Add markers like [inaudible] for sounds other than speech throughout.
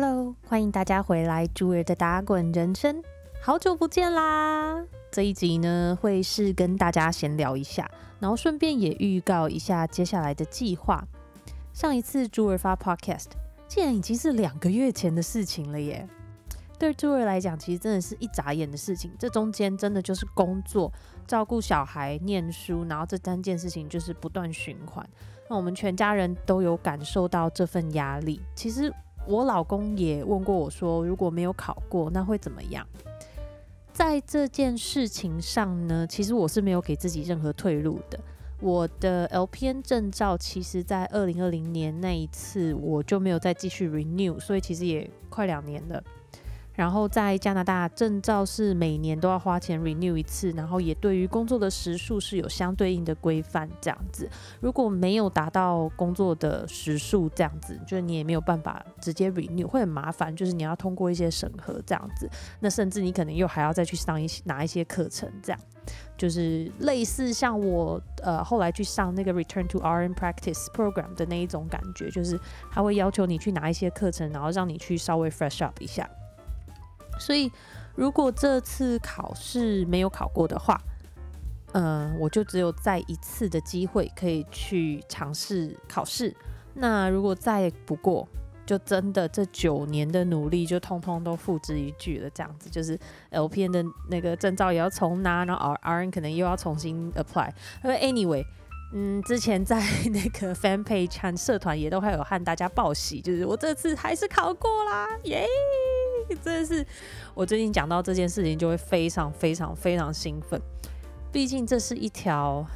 Hello，欢迎大家回来朱儿的打滚人生，好久不见啦！这一集呢会是跟大家闲聊一下，然后顺便也预告一下接下来的计划。上一次朱儿发 Podcast，竟然已经是两个月前的事情了耶！对朱儿来讲，其实真的是一眨眼的事情。这中间真的就是工作、照顾小孩、念书，然后这三件事情就是不断循环。那我们全家人都有感受到这份压力。其实我老公也问过我说，如果没有考过，那会怎么样？在这件事情上呢，其实我是没有给自己任何退路的。我的 LPN 证照，其实在二零二零年那一次我就没有再继续 renew，所以其实也快两年了。然后在加拿大证照是每年都要花钱 renew 一次，然后也对于工作的时数是有相对应的规范这样子。如果没有达到工作的时数这样子，就是你也没有办法直接 renew，会很麻烦。就是你要通过一些审核这样子，那甚至你可能又还要再去上一些拿一些课程，这样就是类似像我呃后来去上那个 Return to RN Practice Program 的那一种感觉，就是他会要求你去拿一些课程，然后让你去稍微 fresh up 一下。所以，如果这次考试没有考过的话，嗯，我就只有再一次的机会可以去尝试考试。那如果再不过，就真的这九年的努力就通通都付之一炬了。这样子，就是 LPN 的那个证照也要重拿，然后 RN 可能又要重新 apply。因为 anyway，嗯，之前在那个 [laughs] fan page 和社团也都还有和大家报喜，就是我这次还是考过啦，耶！真的是，我最近讲到这件事情就会非常非常非常兴奋。毕竟这是一条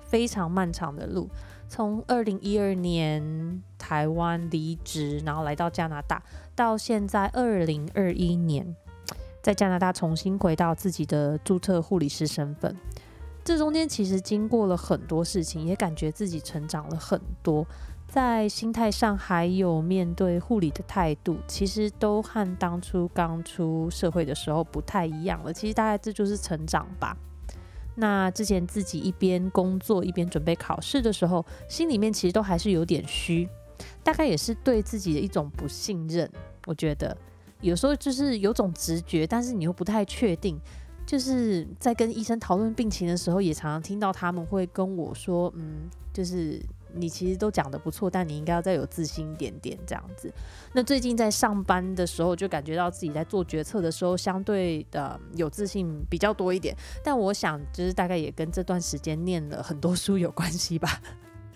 非常漫长的路，从二零一二年台湾离职，然后来到加拿大，到现在二零二一年，在加拿大重新回到自己的注册护理师身份。这中间其实经过了很多事情，也感觉自己成长了很多。在心态上，还有面对护理的态度，其实都和当初刚出社会的时候不太一样了。其实大概这就是成长吧。那之前自己一边工作一边准备考试的时候，心里面其实都还是有点虚，大概也是对自己的一种不信任。我觉得有时候就是有种直觉，但是你又不太确定。就是在跟医生讨论病情的时候，也常常听到他们会跟我说：“嗯，就是。”你其实都讲的不错，但你应该要再有自信一点点这样子。那最近在上班的时候，就感觉到自己在做决策的时候，相对的有自信比较多一点。但我想，就是大概也跟这段时间念了很多书有关系吧。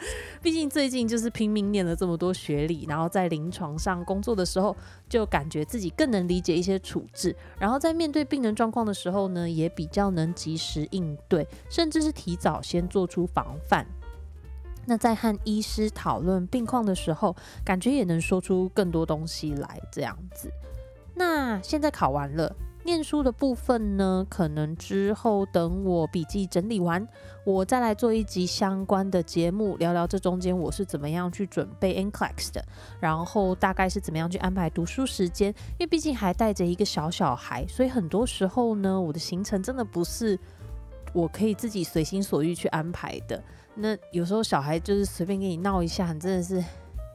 [laughs] 毕竟最近就是拼命念了这么多学历，然后在临床上工作的时候，就感觉自己更能理解一些处置，然后在面对病人状况的时候呢，也比较能及时应对，甚至是提早先做出防范。那在和医师讨论病况的时候，感觉也能说出更多东西来，这样子。那现在考完了，念书的部分呢，可能之后等我笔记整理完，我再来做一集相关的节目，聊聊这中间我是怎么样去准备 NCLEX 的，然后大概是怎么样去安排读书时间。因为毕竟还带着一个小小孩，所以很多时候呢，我的行程真的不是我可以自己随心所欲去安排的。那有时候小孩就是随便跟你闹一下，你真的是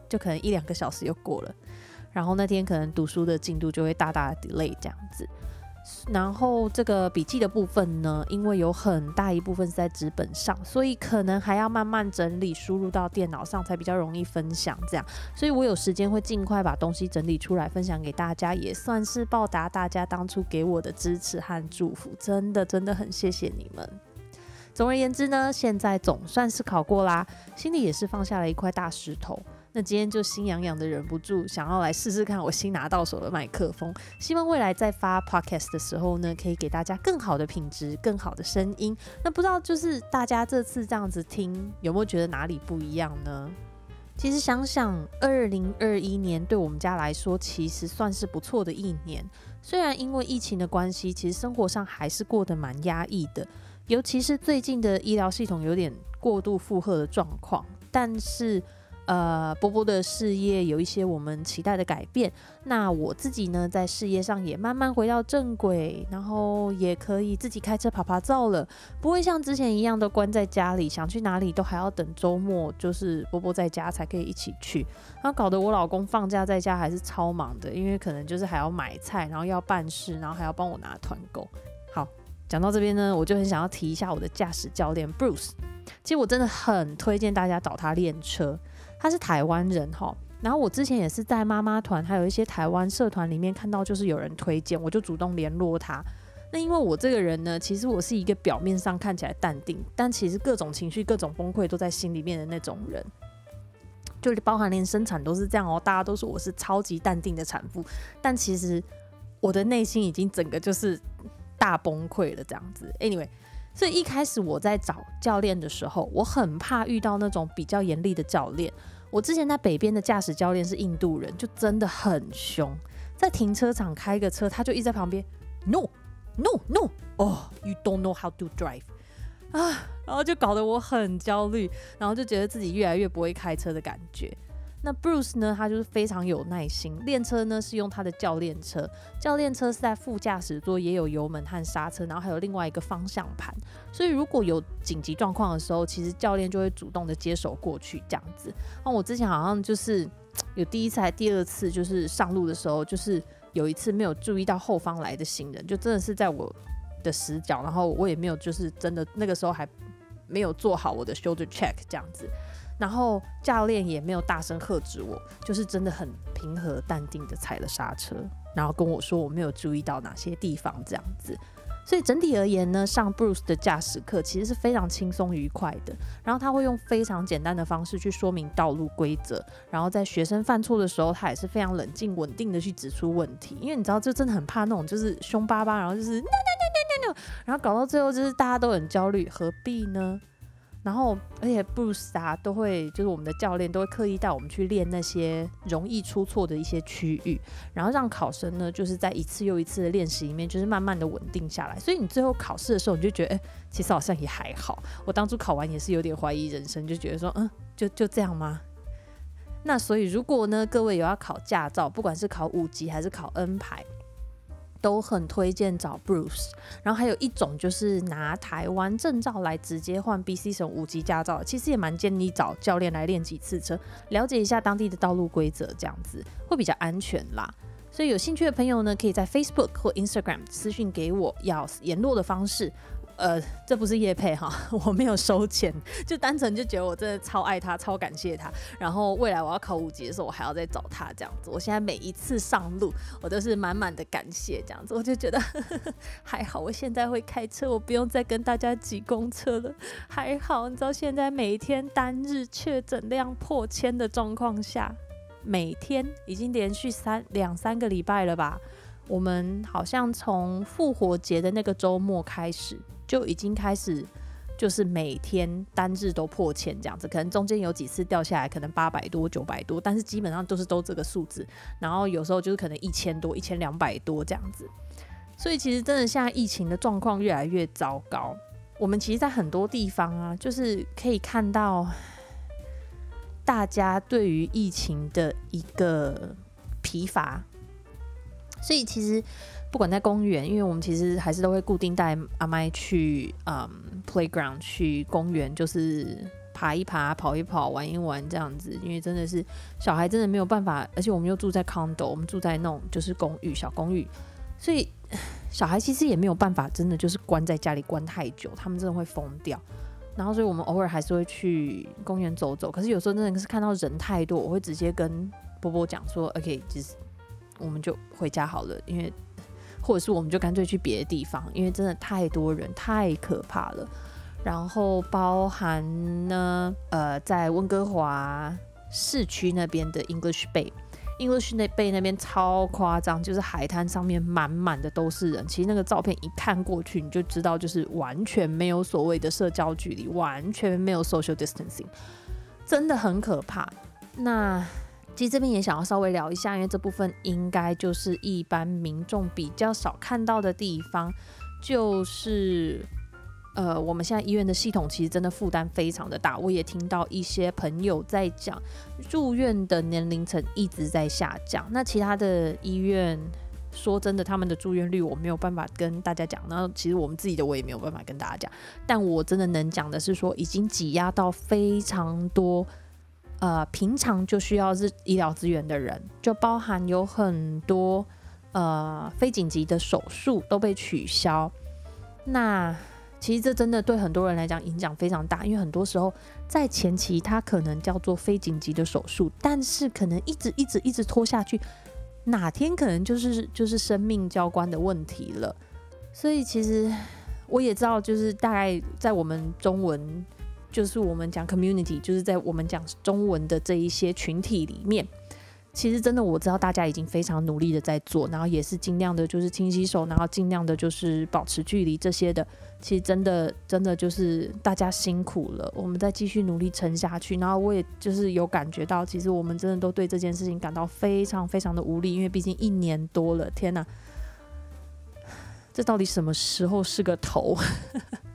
就可能一两个小时又过了，然后那天可能读书的进度就会大大的 delay 这样子。然后这个笔记的部分呢，因为有很大一部分是在纸本上，所以可能还要慢慢整理，输入到电脑上才比较容易分享。这样，所以我有时间会尽快把东西整理出来分享给大家，也算是报答大家当初给我的支持和祝福。真的，真的很谢谢你们。总而言之呢，现在总算是考过啦，心里也是放下了一块大石头。那今天就心痒痒的，忍不住想要来试试看我新拿到手的麦克风，希望未来在发 podcast 的时候呢，可以给大家更好的品质、更好的声音。那不知道就是大家这次这样子听，有没有觉得哪里不一样呢？其实想想，二零二一年对我们家来说，其实算是不错的一年。虽然因为疫情的关系，其实生活上还是过得蛮压抑的。尤其是最近的医疗系统有点过度负荷的状况，但是呃，波波的事业有一些我们期待的改变。那我自己呢，在事业上也慢慢回到正轨，然后也可以自己开车爬爬照了，不会像之前一样都关在家里，想去哪里都还要等周末，就是波波在家才可以一起去。然后搞得我老公放假在家还是超忙的，因为可能就是还要买菜，然后要办事，然后还要帮我拿团购。好，讲到这边呢，我就很想要提一下我的驾驶教练 Bruce。其实我真的很推荐大家找他练车。他是台湾人哈，然后我之前也是在妈妈团，还有一些台湾社团里面看到，就是有人推荐，我就主动联络他。那因为我这个人呢，其实我是一个表面上看起来淡定，但其实各种情绪、各种崩溃都在心里面的那种人，就包含连生产都是这样哦。大家都说我是超级淡定的产妇，但其实我的内心已经整个就是大崩溃了这样子。Anyway。所以一开始我在找教练的时候，我很怕遇到那种比较严厉的教练。我之前在北边的驾驶教练是印度人，就真的很凶。在停车场开个车，他就一直在旁边，no no no，哦，you don't know how to drive，啊，然后就搞得我很焦虑，然后就觉得自己越来越不会开车的感觉。那 Bruce 呢？他就是非常有耐心。练车呢是用他的教练车，教练车是在副驾驶座，也有油门和刹车，然后还有另外一个方向盘。所以如果有紧急状况的时候，其实教练就会主动的接手过去这样子。那我之前好像就是有第一次还第二次，就是上路的时候，就是有一次没有注意到后方来的行人，就真的是在我的死角，然后我也没有就是真的那个时候还没有做好我的 shoulder check 这样子。然后教练也没有大声喝止我，就是真的很平和淡定的踩了刹车，然后跟我说我没有注意到哪些地方这样子。所以整体而言呢，上 Bruce 的驾驶课其实是非常轻松愉快的。然后他会用非常简单的方式去说明道路规则，然后在学生犯错的时候，他也是非常冷静稳定的去指出问题。因为你知道，就真的很怕那种就是凶巴巴，然后就是 no no no no no，然后搞到最后就是大家都很焦虑，何必呢？然后，而且 Bruce 啊，都会就是我们的教练都会刻意带我们去练那些容易出错的一些区域，然后让考生呢，就是在一次又一次的练习里面，就是慢慢的稳定下来。所以你最后考试的时候，你就觉得，哎，其实好像也还好。我当初考完也是有点怀疑人生，就觉得说，嗯，就就这样吗？那所以如果呢，各位有要考驾照，不管是考五级还是考 N 牌。都很推荐找 Bruce，然后还有一种就是拿台湾证照来直接换 BC 省五级驾照，其实也蛮建议找教练来练几次车，了解一下当地的道路规则，这样子会比较安全啦。所以有兴趣的朋友呢，可以在 Facebook 或 Instagram 私讯给我要联络的方式。呃，这不是叶配哈，[laughs] 我没有收钱，就单纯就觉得我真的超爱他，超感谢他。然后未来我要考五级的时候，我还要再找他这样子。我现在每一次上路，我都是满满的感谢这样子。我就觉得 [laughs] 还好，我现在会开车，我不用再跟大家挤公车了。还好，你知道现在每天单日确诊量破千的状况下，每天已经连续三两三个礼拜了吧？我们好像从复活节的那个周末开始。就已经开始，就是每天单日都破千这样子，可能中间有几次掉下来，可能八百多、九百多，但是基本上都是都这个数字。然后有时候就是可能一千多、一千两百多这样子。所以其实真的现在疫情的状况越来越糟糕。我们其实，在很多地方啊，就是可以看到大家对于疫情的一个疲乏。所以其实。不管在公园，因为我们其实还是都会固定带阿麦去，嗯，playground 去公园，就是爬一爬、跑一跑、玩一玩这样子。因为真的是小孩真的没有办法，而且我们又住在 condo，我们住在那种就是公寓、小公寓，所以小孩其实也没有办法，真的就是关在家里关太久，他们真的会疯掉。然后，所以我们偶尔还是会去公园走走。可是有时候真的是看到人太多，我会直接跟波波讲说：“OK，就是我们就回家好了，因为。”或者是我们就干脆去别的地方，因为真的太多人，太可怕了。然后包含呢，呃，在温哥华市区那边的 English Bay，English 那 Bay 那边超夸张，就是海滩上面满满的都是人。其实那个照片一看过去，你就知道，就是完全没有所谓的社交距离，完全没有 social distancing，真的很可怕。那。其实这边也想要稍微聊一下，因为这部分应该就是一般民众比较少看到的地方，就是呃，我们现在医院的系统其实真的负担非常的大。我也听到一些朋友在讲，住院的年龄层一直在下降。那其他的医院，说真的，他们的住院率我没有办法跟大家讲。那其实我们自己的我也没有办法跟大家讲。但我真的能讲的是说，已经挤压到非常多，呃，平常就需要是医疗资源的人，就包含有很多呃非紧急的手术都被取消。那其实这真的对很多人来讲影响非常大，因为很多时候在前期他可能叫做非紧急的手术，但是可能一直一直一直拖下去，哪天可能就是就是生命交关的问题了。所以其实我也知道，就是大概在我们中文，就是我们讲 community，就是在我们讲中文的这一些群体里面。其实真的我知道大家已经非常努力的在做，然后也是尽量的，就是勤洗手，然后尽量的就是保持距离这些的。其实真的真的就是大家辛苦了，我们再继续努力撑下去。然后我也就是有感觉到，其实我们真的都对这件事情感到非常非常的无力，因为毕竟一年多了，天哪，这到底什么时候是个头？[laughs]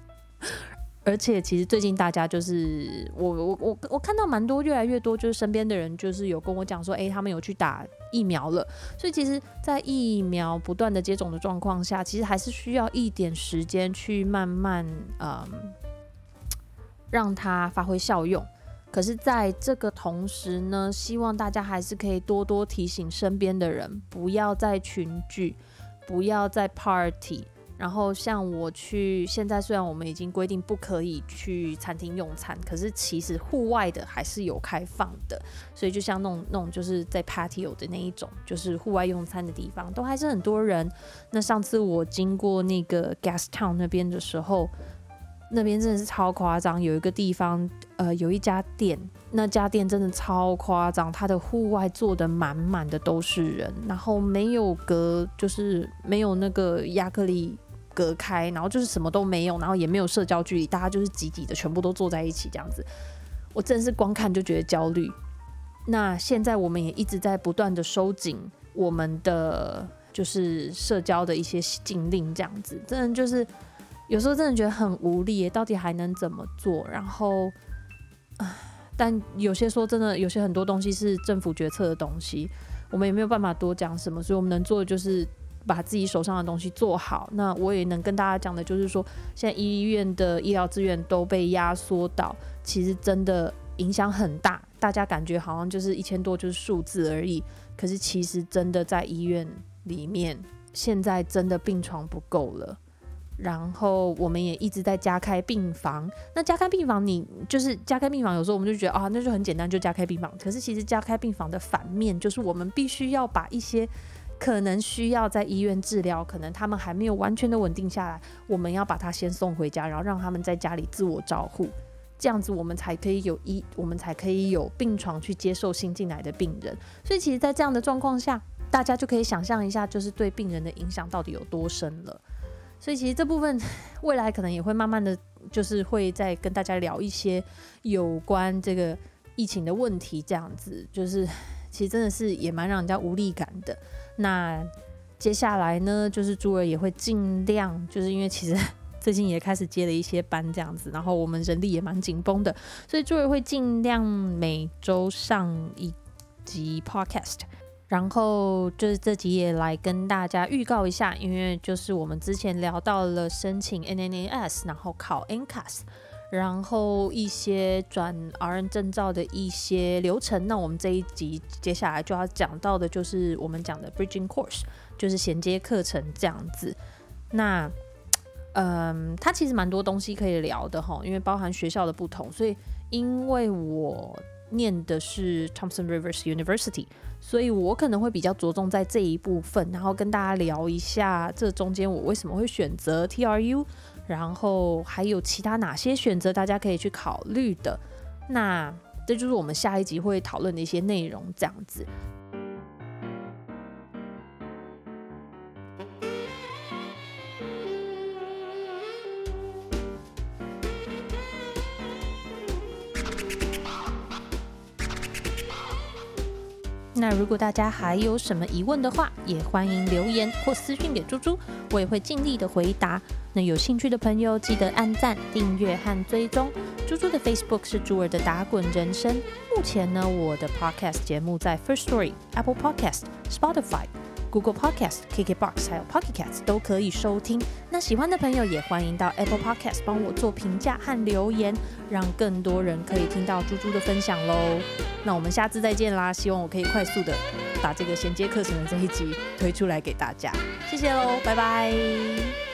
而且其实最近大家就是我我我我看到蛮多越来越多就是身边的人就是有跟我讲说，哎，他们有去打疫苗了。所以其实，在疫苗不断的接种的状况下，其实还是需要一点时间去慢慢嗯让它发挥效用。可是，在这个同时呢，希望大家还是可以多多提醒身边的人，不要再群聚，不要再 party。然后像我去，现在虽然我们已经规定不可以去餐厅用餐，可是其实户外的还是有开放的。所以就像那种那种就是在 patio 的那一种，就是户外用餐的地方，都还是很多人。那上次我经过那个 Gas Town 那边的时候，那边真的是超夸张。有一个地方，呃，有一家店，那家店真的超夸张，它的户外坐的满满的都是人，然后没有隔，就是没有那个亚克力。隔开，然后就是什么都没有，然后也没有社交距离，大家就是挤挤的，全部都坐在一起这样子。我真的是光看就觉得焦虑。那现在我们也一直在不断的收紧我们的就是社交的一些禁令，这样子，真的就是有时候真的觉得很无力，到底还能怎么做？然后，但有些说真的，有些很多东西是政府决策的东西，我们也没有办法多讲什么，所以我们能做的就是。把自己手上的东西做好。那我也能跟大家讲的，就是说，现在医院的医疗资源都被压缩到，其实真的影响很大。大家感觉好像就是一千多就是数字而已，可是其实真的在医院里面，现在真的病床不够了。然后我们也一直在加开病房。那加开病房，你就是加开病房，有时候我们就觉得啊，那就很简单，就加开病房。可是其实加开病房的反面，就是我们必须要把一些。可能需要在医院治疗，可能他们还没有完全的稳定下来，我们要把他先送回家，然后让他们在家里自我照护，这样子我们才可以有医，我们才可以有病床去接受新进来的病人。所以其实，在这样的状况下，大家就可以想象一下，就是对病人的影响到底有多深了。所以其实这部分未来可能也会慢慢的就是会再跟大家聊一些有关这个疫情的问题，这样子就是其实真的是也蛮让人家无力感的。那接下来呢，就是朱儿也会尽量，就是因为其实 [laughs] 最近也开始接了一些班这样子，然后我们人力也蛮紧绷的，所以朱儿会尽量每周上一集 podcast，然后就是这集也来跟大家预告一下，因为就是我们之前聊到了申请 NNAS，然后考 NCAS。然后一些转 RN 证照的一些流程，那我们这一集接下来就要讲到的就是我们讲的 Bridging Course，就是衔接课程这样子。那，[tsk] 嗯，它其实蛮多东西可以聊的哈，因为包含学校的不同，所以因为我念的是 Thompson Rivers University，所以我可能会比较着重在这一部分，然后跟大家聊一下这中间我为什么会选择 TRU。然后还有其他哪些选择，大家可以去考虑的？那这就是我们下一集会讨论的一些内容，这样子。如果大家还有什么疑问的话，也欢迎留言或私信给猪猪，我也会尽力的回答。那有兴趣的朋友记得按赞、订阅和追踪。猪猪的 Facebook 是猪儿的打滚人生。目前呢，我的 Podcast 节目在 First Story、Apple Podcast、Spotify、Google Podcast、KKBox 还有 Pocket Cast 都可以收听。那喜欢的朋友也欢迎到 Apple Podcast 帮我做评价和留言，让更多人可以听到猪猪的分享喽。那我们下次再见啦！希望我可以快速的把这个衔接课程的这一集推出来给大家。谢谢喽，拜拜。